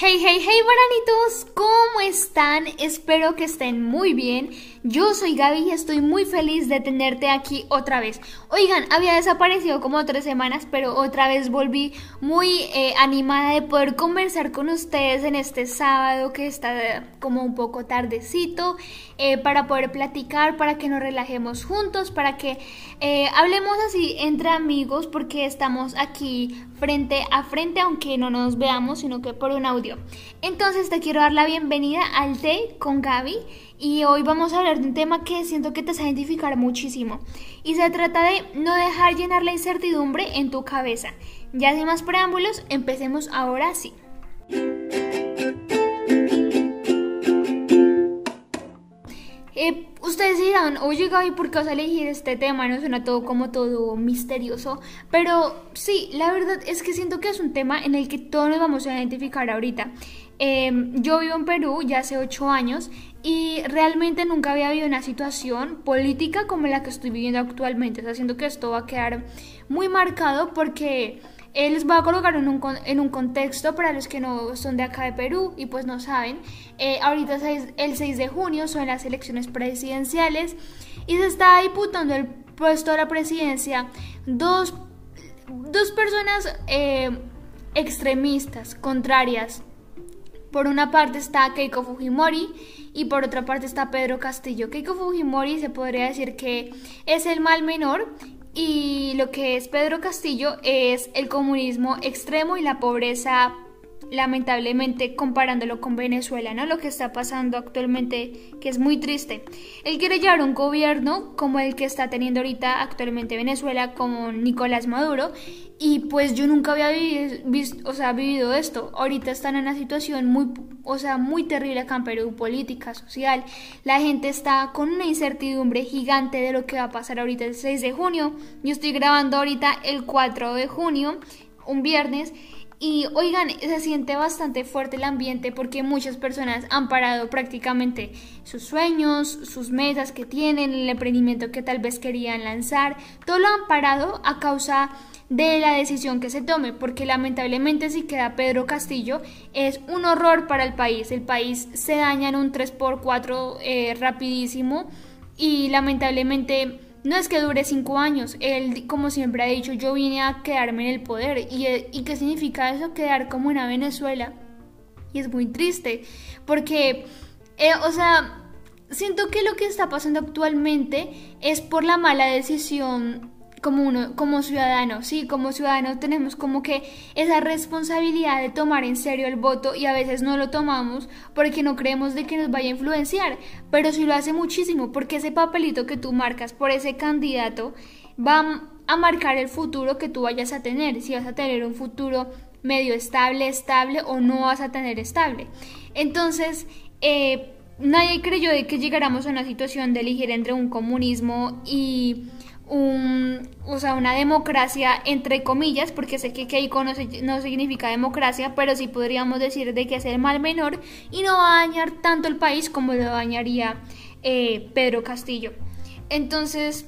Hey, hey, hey, baranitos, ¿cómo están? Espero que estén muy bien. Yo soy Gaby y estoy muy feliz de tenerte aquí otra vez. Oigan, había desaparecido como tres semanas, pero otra vez volví muy eh, animada de poder conversar con ustedes en este sábado que está como un poco tardecito, eh, para poder platicar, para que nos relajemos juntos, para que eh, hablemos así entre amigos, porque estamos aquí frente a frente, aunque no nos veamos, sino que por un audio. Entonces te quiero dar la bienvenida al Day con Gaby y hoy vamos a hablar de un tema que siento que te va a identificar muchísimo y se trata de no dejar llenar la incertidumbre en tu cabeza. Ya sin más preámbulos, empecemos ahora sí. Eh, ustedes dirán, oye Gaby, ¿por qué vas a elegir este tema? No suena todo como todo misterioso. Pero sí, la verdad es que siento que es un tema en el que todos nos vamos a identificar ahorita. Em, yo vivo en Perú ya hace ocho años y realmente nunca había habido una situación política como la que estoy viviendo actualmente. O sea, siento que esto va a quedar muy marcado porque él les va a colocar en un, en un contexto para los que no son de acá de Perú y pues no saben. Eh, ahorita es el 6 de junio son las elecciones presidenciales y se está disputando el puesto de la presidencia dos, dos personas eh, extremistas, contrarias. Por una parte está Keiko Fujimori y por otra parte está Pedro Castillo. Keiko Fujimori se podría decir que es el mal menor y lo que es Pedro Castillo es el comunismo extremo y la pobreza lamentablemente comparándolo con Venezuela, ¿no? Lo que está pasando actualmente, que es muy triste. Él quiere llevar un gobierno como el que está teniendo ahorita actualmente Venezuela, como Nicolás Maduro, y pues yo nunca había vivido, o sea, vivido esto. Ahorita están en una situación muy, o sea, muy terrible acá en Perú, política, social. La gente está con una incertidumbre gigante de lo que va a pasar ahorita el 6 de junio. Yo estoy grabando ahorita el 4 de junio, un viernes, y oigan, se siente bastante fuerte el ambiente porque muchas personas han parado prácticamente sus sueños, sus metas que tienen, el emprendimiento que tal vez querían lanzar, todo lo han parado a causa de la decisión que se tome, porque lamentablemente si queda Pedro Castillo es un horror para el país, el país se daña en un 3x4 eh, rapidísimo y lamentablemente no es que dure cinco años, él, como siempre ha dicho, yo vine a quedarme en el poder. ¿Y, y qué significa eso? Quedar como una Venezuela. Y es muy triste, porque, eh, o sea, siento que lo que está pasando actualmente es por la mala decisión como uno, como ciudadano, sí, como ciudadano tenemos como que esa responsabilidad de tomar en serio el voto y a veces no lo tomamos porque no creemos de que nos vaya a influenciar, pero sí lo hace muchísimo porque ese papelito que tú marcas por ese candidato va a marcar el futuro que tú vayas a tener, si vas a tener un futuro medio estable, estable o no vas a tener estable. Entonces, eh, nadie creyó de que llegáramos a una situación de elegir entre un comunismo y un, o sea, una democracia entre comillas, porque sé que Keiko no, significa democracia, pero sí podríamos decir de que es el mal menor y no va a dañar tanto el país como lo dañaría eh, Pedro Castillo. Entonces,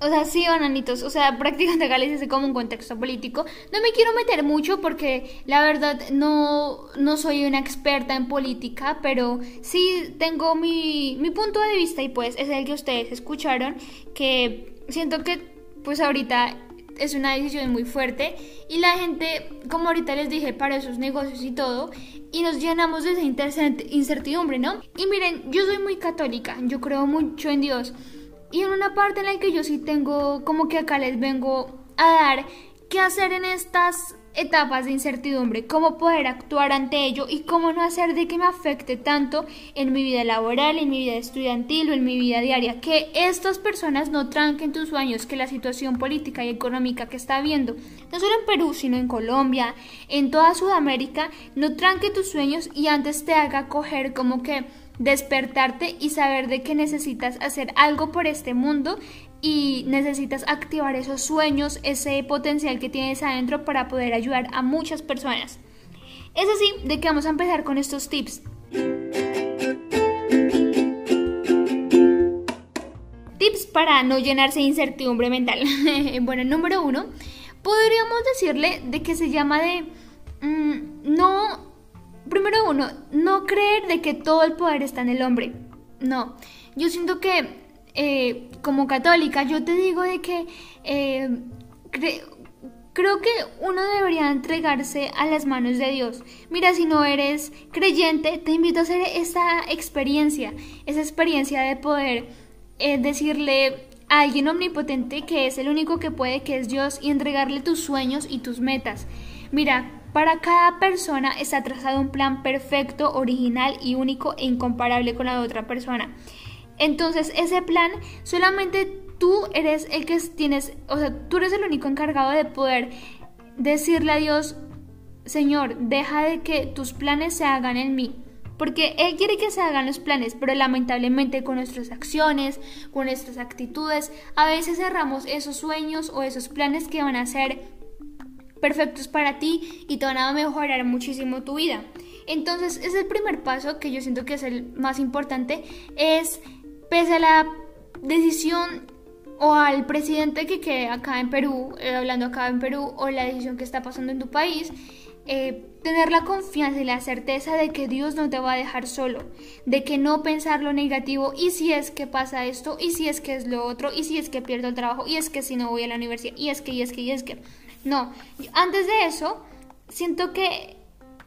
o sea, sí, bananitos, o sea, prácticamente Galicia es como un contexto político. No me quiero meter mucho porque la verdad no, no soy una experta en política, pero sí tengo mi, mi punto de vista y pues es el que ustedes escucharon, que siento que pues ahorita es una decisión muy fuerte y la gente, como ahorita les dije, para sus negocios y todo, y nos llenamos de esa incertidumbre, ¿no? Y miren, yo soy muy católica, yo creo mucho en Dios. Y en una parte en la que yo sí tengo, como que acá les vengo a dar qué hacer en estas etapas de incertidumbre, cómo poder actuar ante ello y cómo no hacer de que me afecte tanto en mi vida laboral, en mi vida estudiantil o en mi vida diaria, que estas personas no tranquen tus sueños, que la situación política y económica que está habiendo, no solo en Perú, sino en Colombia, en toda Sudamérica, no tranque tus sueños y antes te haga coger como que despertarte y saber de que necesitas hacer algo por este mundo y necesitas activar esos sueños, ese potencial que tienes adentro para poder ayudar a muchas personas. Es así de que vamos a empezar con estos tips. Tips para no llenarse de incertidumbre mental. bueno, número uno, podríamos decirle de que se llama de mm, no primero uno, no creer de que todo el poder está en el hombre. No, yo siento que eh, como católica yo te digo de que eh, creo que uno debería entregarse a las manos de Dios. Mira, si no eres creyente, te invito a hacer esta experiencia, esa experiencia de poder eh, decirle a alguien omnipotente que es el único que puede, que es Dios, y entregarle tus sueños y tus metas. Mira, para cada persona está trazado un plan perfecto, original y único e incomparable con la de otra persona. Entonces, ese plan solamente tú eres el que tienes, o sea, tú eres el único encargado de poder decirle a Dios, Señor, deja de que tus planes se hagan en mí. Porque Él quiere que se hagan los planes, pero lamentablemente con nuestras acciones, con nuestras actitudes, a veces cerramos esos sueños o esos planes que van a ser perfectos para ti y te van a mejorar muchísimo tu vida. Entonces, es el primer paso que yo siento que es el más importante, es pese a la decisión o al presidente que quede acá en Perú, eh, hablando acá en Perú, o la decisión que está pasando en tu país, eh, tener la confianza y la certeza de que Dios no te va a dejar solo, de que no pensar lo negativo y si es que pasa esto, y si es que es lo otro, y si es que pierdo el trabajo, y es que si no voy a la universidad, y es que, y es que, y es que. No, antes de eso, siento que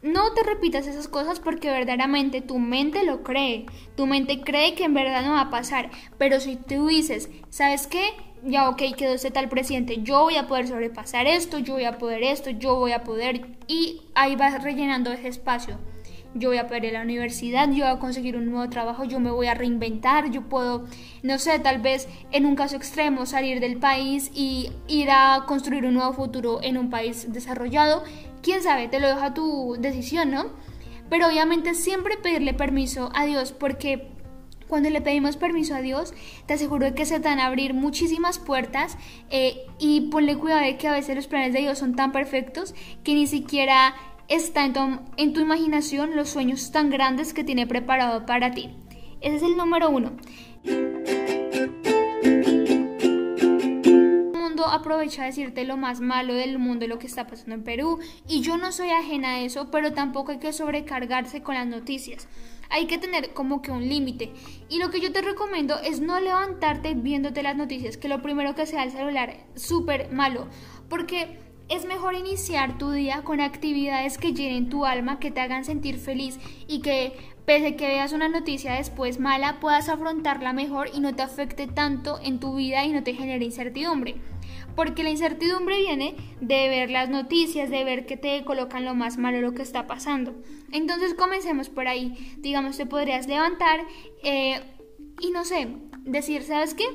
no te repitas esas cosas porque verdaderamente tu mente lo cree. Tu mente cree que en verdad no va a pasar. Pero si tú dices, ¿sabes qué? Ya, ok, quedó ese tal presidente. Yo voy a poder sobrepasar esto, yo voy a poder esto, yo voy a poder. Y ahí vas rellenando ese espacio yo voy a perder la universidad, yo voy a conseguir un nuevo trabajo, yo me voy a reinventar, yo puedo, no sé, tal vez en un caso extremo salir del país y ir a construir un nuevo futuro en un país desarrollado. Quién sabe, te lo deja tu decisión, ¿no? Pero obviamente siempre pedirle permiso a Dios porque cuando le pedimos permiso a Dios, te aseguro que se te van a abrir muchísimas puertas eh, y ponle cuidado de que a veces los planes de Dios son tan perfectos que ni siquiera está en tu, imaginación los sueños tan grandes que tiene preparado para ti. Ese es el número uno. Mundo aprovecha a decirte lo más malo del mundo, lo que está pasando en Perú, y yo no soy ajena a eso, pero tampoco hay que sobrecargarse con las noticias. Hay que tener como que un límite. Y lo que yo te recomiendo es no levantarte viéndote las noticias, que lo primero que sea el celular, súper malo. Porque es mejor iniciar tu día con actividades que llenen tu alma, que te hagan sentir feliz y que pese que veas una noticia después mala, puedas afrontarla mejor y no te afecte tanto en tu vida y no te genere incertidumbre. Porque la incertidumbre viene de ver las noticias, de ver que te colocan lo más malo lo que está pasando. Entonces comencemos por ahí. Digamos, te podrías levantar eh, y no sé, decir, ¿sabes qué?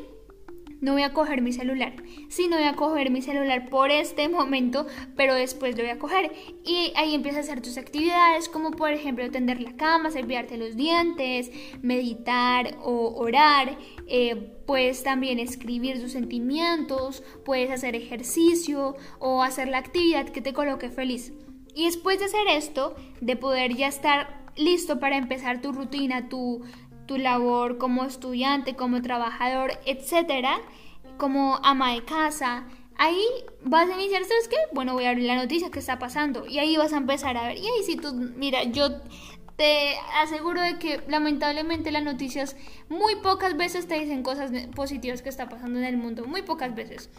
No voy a coger mi celular. Sí, no voy a coger mi celular por este momento, pero después lo voy a coger. Y ahí empiezas a hacer tus actividades, como por ejemplo tender la cama, cepillarte los dientes, meditar o orar. Eh, puedes también escribir tus sentimientos, puedes hacer ejercicio o hacer la actividad que te coloque feliz. Y después de hacer esto, de poder ya estar listo para empezar tu rutina, tu tu labor como estudiante, como trabajador, etcétera, como ama de casa. Ahí vas a iniciar, ¿sabes qué? Bueno, voy a abrir la noticia que está pasando y ahí vas a empezar a ver. Y ahí si tú, mira, yo te aseguro de que lamentablemente las noticias muy pocas veces te dicen cosas positivas que está pasando en el mundo, muy pocas veces.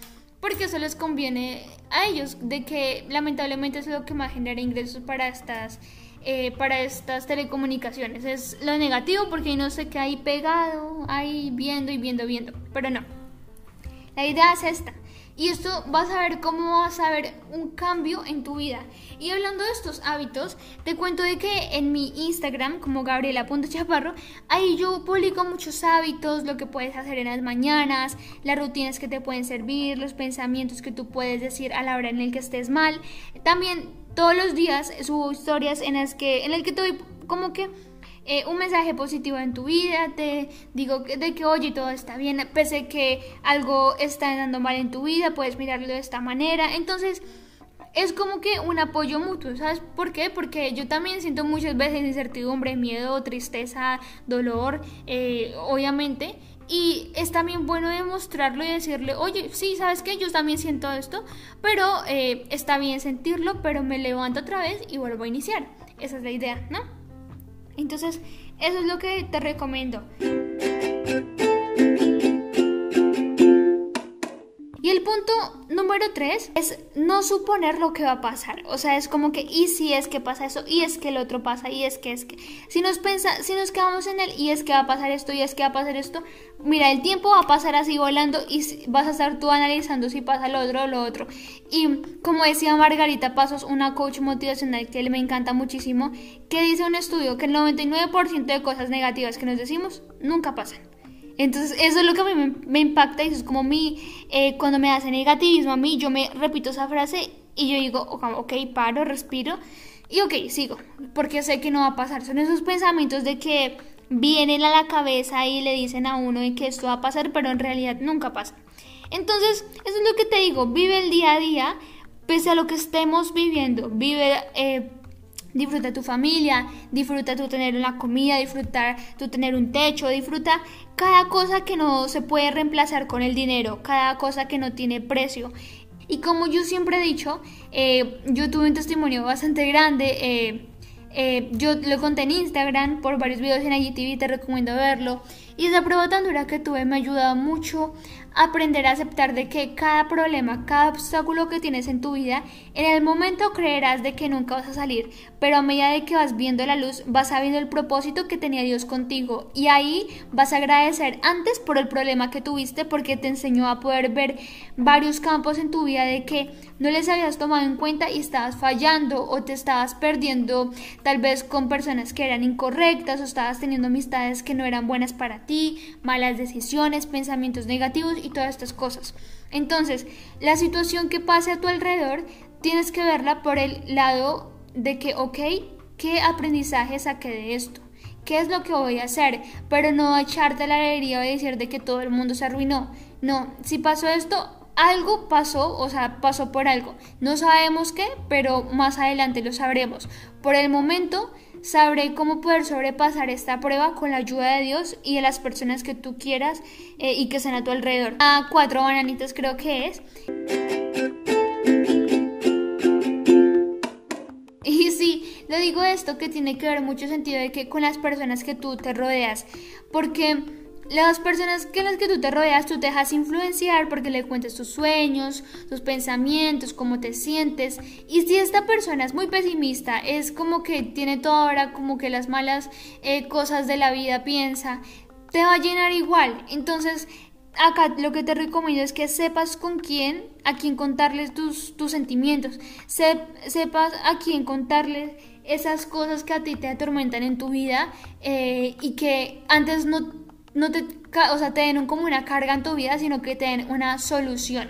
Porque eso les conviene a ellos, de que lamentablemente es lo que más genera ingresos para estas eh, para estas telecomunicaciones. Es lo negativo porque no sé qué hay pegado, ahí viendo y viendo, viendo. Pero no. La idea es esta. Y esto vas a ver cómo vas a ver un cambio en tu vida. Y hablando de estos hábitos, te cuento de que en mi Instagram, como Gabriela.chaparro, ahí yo publico muchos hábitos, lo que puedes hacer en las mañanas, las rutinas que te pueden servir, los pensamientos que tú puedes decir a la hora en el que estés mal. También todos los días subo historias en las que, en el que te doy como que eh, un mensaje positivo en tu vida, te digo de que oye todo está bien, pese que algo está andando mal en tu vida, puedes mirarlo de esta manera. Entonces, es como que un apoyo mutuo, ¿sabes por qué? Porque yo también siento muchas veces incertidumbre, miedo, tristeza, dolor, eh, obviamente. Y es también bueno demostrarlo y decirle, oye, sí, ¿sabes qué? Yo también siento esto, pero eh, está bien sentirlo, pero me levanto otra vez y vuelvo a iniciar. esa es la idea, ¿no? Entonces, eso es lo que te recomiendo. Y el punto número tres es no suponer lo que va a pasar. O sea, es como que, y si es que pasa eso, y es que el otro pasa, y es que es que. Si nos, pensa, si nos quedamos en el, y es que va a pasar esto, y es que va a pasar esto, mira, el tiempo va a pasar así volando y vas a estar tú analizando si pasa lo otro o lo otro. Y como decía Margarita Pasos, una coach motivacional que me encanta muchísimo, que dice un estudio que el 99% de cosas negativas que nos decimos nunca pasan. Entonces, eso es lo que a mí me, impacta y eso es como mi, eh, cuando me hace negativismo a mí, yo me repito esa frase y yo digo, ok, paro, respiro y ok, sigo, porque sé que no va a pasar. Son esos pensamientos de que vienen a la cabeza y le dicen a uno de que esto va a pasar, pero en realidad nunca pasa. Entonces, eso es lo que te digo, vive el día a día, pese a lo que estemos viviendo, vive... Eh, disfruta tu familia, disfruta tu tener una comida, disfrutar tu tener un techo, disfruta cada cosa que no se puede reemplazar con el dinero, cada cosa que no tiene precio. Y como yo siempre he dicho, eh, yo tuve un testimonio bastante grande. Eh, eh, yo lo conté en Instagram por varios videos en IGTV, te recomiendo verlo. Y esa prueba tan dura que tuve me ha ayudado mucho aprender a aceptar de que cada problema, cada obstáculo que tienes en tu vida, en el momento creerás de que nunca vas a salir, pero a medida de que vas viendo la luz, vas sabiendo el propósito que tenía Dios contigo. Y ahí vas a agradecer antes por el problema que tuviste porque te enseñó a poder ver varios campos en tu vida de que no les habías tomado en cuenta y estabas fallando o te estabas perdiendo tal vez con personas que eran incorrectas o estabas teniendo amistades que no eran buenas para ti, malas decisiones, pensamientos negativos y todas estas cosas. Entonces, la situación que pase a tu alrededor, tienes que verla por el lado de que, ok, ¿qué aprendizaje saqué de esto? ¿Qué es lo que voy a hacer? Pero no echarte la alegría y decir de que todo el mundo se arruinó. No, si pasó esto, algo pasó, o sea, pasó por algo. No sabemos qué, pero más adelante lo sabremos. Por el momento, sabré cómo poder sobrepasar esta prueba con la ayuda de Dios y de las personas que tú quieras eh, y que sean a tu alrededor. A cuatro bananitos creo que es. Y sí, le digo esto que tiene que ver mucho sentido de que con las personas que tú te rodeas, porque las personas con las que tú te rodeas, tú te dejas influenciar porque le cuentes tus sueños, tus pensamientos, cómo te sientes. Y si esta persona es muy pesimista, es como que tiene toda hora como que las malas eh, cosas de la vida piensa, te va a llenar igual. Entonces, acá lo que te recomiendo es que sepas con quién, a quién contarles tus, tus sentimientos, sepas a quién contarles esas cosas que a ti te atormentan en tu vida eh, y que antes no no te, o sea, te den como una carga en tu vida, sino que te den una solución.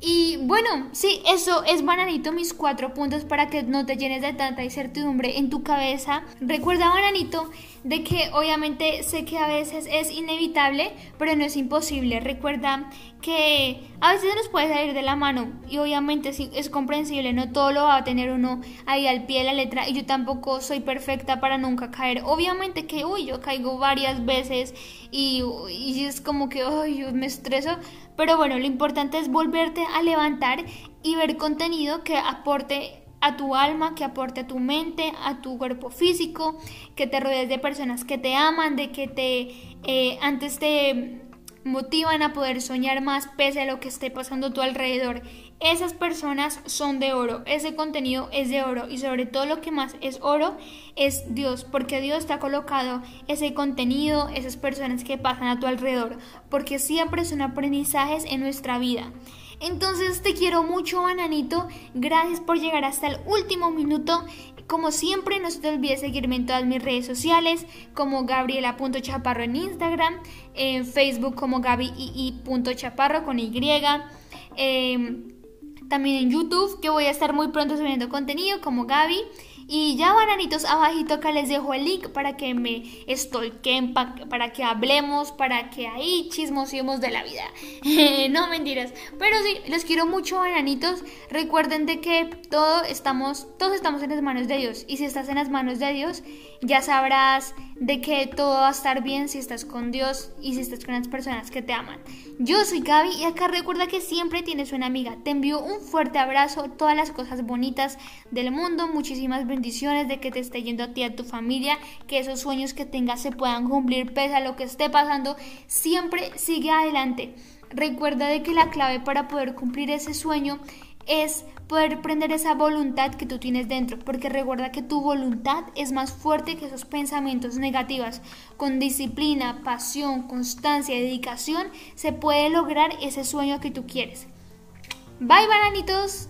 Y bueno, sí, eso es bananito, mis cuatro puntos para que no te llenes de tanta incertidumbre en tu cabeza. Recuerda, bananito, de que obviamente sé que a veces es inevitable, pero no es imposible. Recuerda que a veces nos puede salir de la mano y obviamente es comprensible, no todo lo va a tener uno ahí al pie de la letra y yo tampoco soy perfecta para nunca caer. Obviamente que, uy, yo caigo varias veces y, y es como que, uy, yo me estreso, pero bueno, lo importante es volverte a levantar y ver contenido que aporte a tu alma, que aporte a tu mente, a tu cuerpo físico, que te rodees de personas que te aman, de que te eh, antes te motivan a poder soñar más pese a lo que esté pasando a tu alrededor. Esas personas son de oro, ese contenido es de oro y sobre todo lo que más es oro es Dios, porque Dios te ha colocado ese contenido, esas personas que pasan a tu alrededor, porque siempre son aprendizajes en nuestra vida. Entonces te quiero mucho, bananito. Gracias por llegar hasta el último minuto. Como siempre, no se te olvide seguirme en todas mis redes sociales, como gabriela.chaparro en Instagram, en Facebook como gabi.chaparro con Y. Em, también en YouTube, que voy a estar muy pronto subiendo contenido como Gaby. Y ya bananitos abajito acá les dejo el link para que me stalken, para que hablemos, para que ahí chismosiemos de la vida. no mentiras. Pero sí, les quiero mucho bananitos. Recuerden de que todo estamos, todos estamos en las manos de Dios. Y si estás en las manos de Dios, ya sabrás de que todo va a estar bien si estás con Dios y si estás con las personas que te aman. Yo soy Gaby y acá recuerda que siempre tienes una amiga. Te envío un fuerte abrazo, todas las cosas bonitas del mundo, muchísimas bendiciones de que te esté yendo a ti, a tu familia, que esos sueños que tengas se puedan cumplir pese a lo que esté pasando. Siempre sigue adelante. Recuerda de que la clave para poder cumplir ese sueño es poder prender esa voluntad que tú tienes dentro, porque recuerda que tu voluntad es más fuerte que esos pensamientos negativos. Con disciplina, pasión, constancia dedicación se puede lograr ese sueño que tú quieres. Bye, bananitos.